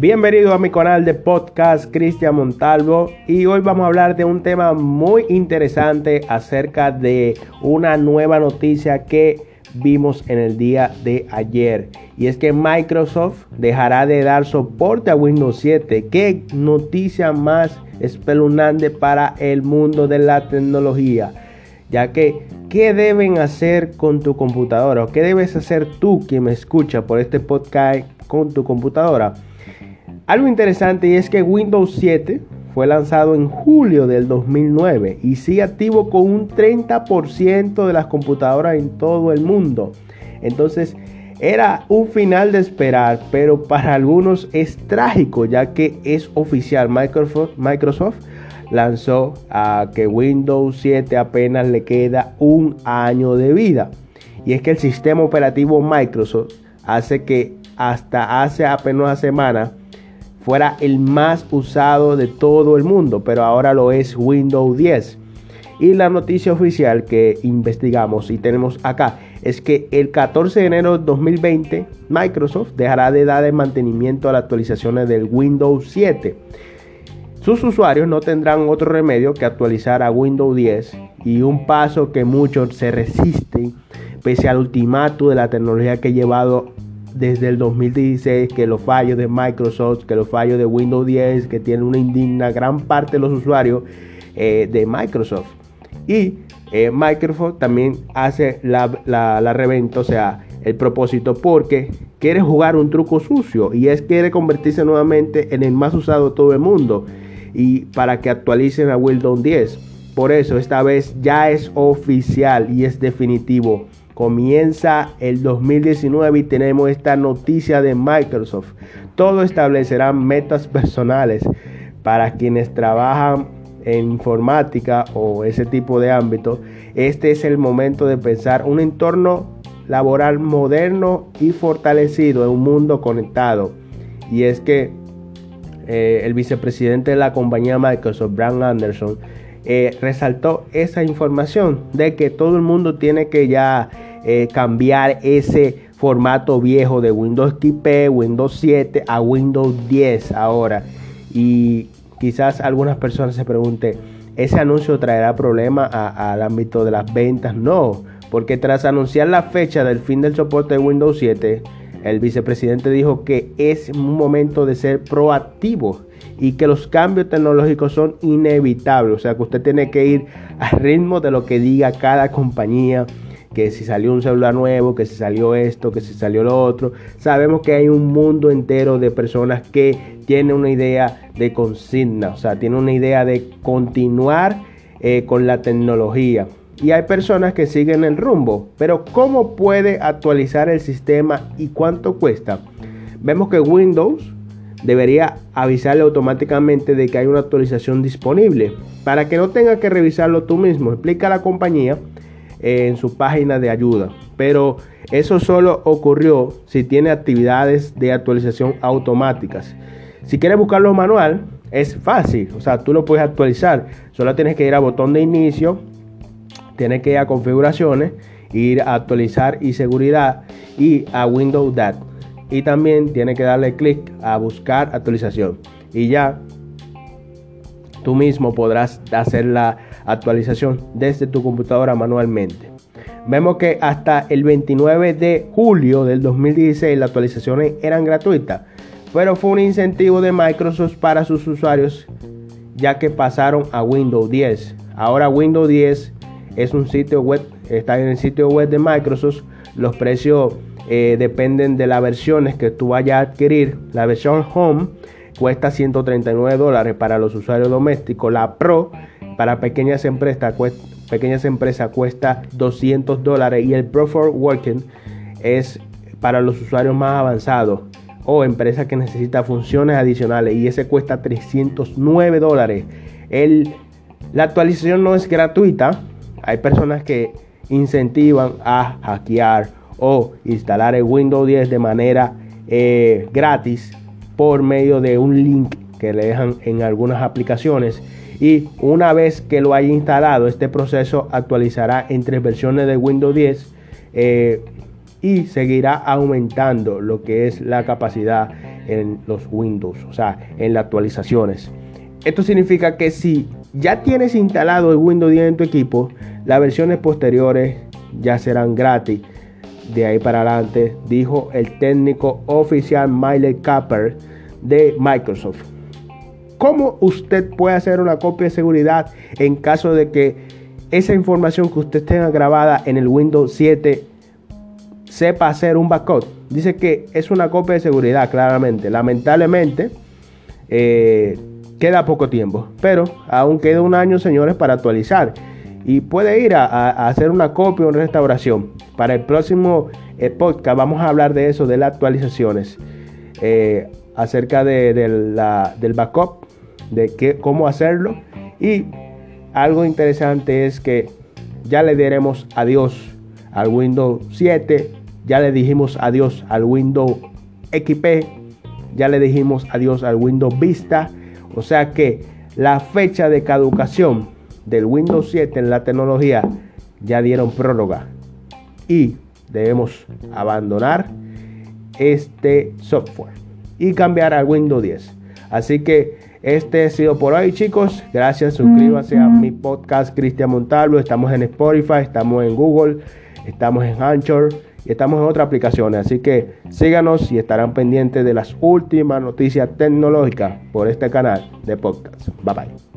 Bienvenido a mi canal de podcast Cristian Montalvo y hoy vamos a hablar de un tema muy interesante acerca de una nueva noticia que vimos en el día de ayer y es que Microsoft dejará de dar soporte a Windows 7. Qué noticia más espeluznante para el mundo de la tecnología, ya que ¿qué deben hacer con tu computadora? ¿O qué debes hacer tú quien me escucha por este podcast con tu computadora? Algo interesante es que Windows 7 fue lanzado en julio del 2009 y sigue activo con un 30% de las computadoras en todo el mundo. Entonces era un final de esperar, pero para algunos es trágico ya que es oficial. Microsoft, Microsoft lanzó a que Windows 7 apenas le queda un año de vida. Y es que el sistema operativo Microsoft hace que hasta hace apenas una semana fuera el más usado de todo el mundo, pero ahora lo es Windows 10. Y la noticia oficial que investigamos y tenemos acá es que el 14 de enero de 2020 Microsoft dejará de dar de mantenimiento a las actualizaciones del Windows 7. Sus usuarios no tendrán otro remedio que actualizar a Windows 10 y un paso que muchos se resisten pese al ultimato de la tecnología que ha llevado desde el 2016 que los fallos de Microsoft, que los fallos de Windows 10, que tienen una indigna gran parte de los usuarios eh, de Microsoft. Y eh, Microsoft también hace la, la, reventa, o sea, el propósito porque quiere jugar un truco sucio y es quiere convertirse nuevamente en el más usado de todo el mundo y para que actualicen a Windows 10. Por eso esta vez ya es oficial y es definitivo. Comienza el 2019 y tenemos esta noticia de Microsoft. Todo establecerá metas personales para quienes trabajan en informática o ese tipo de ámbito. Este es el momento de pensar un entorno laboral moderno y fortalecido en un mundo conectado. Y es que eh, el vicepresidente de la compañía Microsoft, Brian Anderson, eh, resaltó esa información de que todo el mundo tiene que ya eh, cambiar ese formato viejo de Windows XP, Windows 7 a Windows 10 ahora. Y quizás algunas personas se pregunten, ¿ese anuncio traerá problema al ámbito de las ventas? No, porque tras anunciar la fecha del fin del soporte de Windows 7, el vicepresidente dijo que es un momento de ser proactivo y que los cambios tecnológicos son inevitables. O sea que usted tiene que ir al ritmo de lo que diga cada compañía que si salió un celular nuevo, que si salió esto, que si salió lo otro. Sabemos que hay un mundo entero de personas que tienen una idea de consigna, o sea, tienen una idea de continuar eh, con la tecnología. Y hay personas que siguen el rumbo, pero ¿cómo puede actualizar el sistema y cuánto cuesta? Vemos que Windows debería avisarle automáticamente de que hay una actualización disponible para que no tenga que revisarlo tú mismo. Explica a la compañía en su página de ayuda. Pero eso solo ocurrió si tiene actividades de actualización automáticas. Si quieres buscarlo manual, es fácil. O sea, tú lo puedes actualizar. Solo tienes que ir a botón de inicio, tienes que ir a configuraciones, ir a actualizar y seguridad y a Windows DAT. Y también tienes que darle clic a buscar actualización. Y ya tú mismo podrás hacer la actualización desde tu computadora manualmente. Vemos que hasta el 29 de julio del 2016 las actualizaciones eran gratuitas, pero fue un incentivo de Microsoft para sus usuarios ya que pasaron a Windows 10. Ahora Windows 10 es un sitio web, está en el sitio web de Microsoft. Los precios eh, dependen de las versiones que tú vayas a adquirir. La versión Home cuesta 139 dólares para los usuarios domésticos. La Pro para pequeñas empresas, cuesta, pequeñas empresas cuesta 200 dólares y el Pro for Working es para los usuarios más avanzados o empresas que necesitan funciones adicionales y ese cuesta 309 dólares. la actualización no es gratuita. Hay personas que incentivan a hackear o instalar el Windows 10 de manera eh, gratis por medio de un link que le dejan en algunas aplicaciones y una vez que lo haya instalado este proceso actualizará en tres versiones de Windows 10 eh, y seguirá aumentando lo que es la capacidad en los Windows, o sea, en las actualizaciones. Esto significa que si ya tienes instalado el Windows 10 en tu equipo, las versiones posteriores ya serán gratis. De ahí para adelante, dijo el técnico oficial Miley Capper de Microsoft. ¿Cómo usted puede hacer una copia de seguridad en caso de que esa información que usted tenga grabada en el Windows 7 sepa hacer un backup? Dice que es una copia de seguridad, claramente. Lamentablemente, eh, queda poco tiempo, pero aún queda un año, señores, para actualizar. Y puede ir a, hacer una copia o una restauración. Para el próximo eh, podcast vamos a hablar de eso, de las actualizaciones, eh, acerca de, del backup, de qué, cómo hacerlo. Y algo interesante es que ya le diremos adiós al Windows 7, ya le dijimos adiós al Windows XP, ya le dijimos adiós al Windows Vista o sea que la fecha de caducación del Windows 7 en la tecnología ya dieron prórroga y debemos abandonar este software y cambiar al Windows 10. Así que este ha sido por hoy, chicos. Gracias. Suscríbanse a mi podcast Cristian Montalvo. Estamos en Spotify, estamos en Google, estamos en Anchor y estamos en otras aplicaciones. Así que síganos y estarán pendientes de las últimas noticias tecnológicas por este canal de podcast. Bye bye.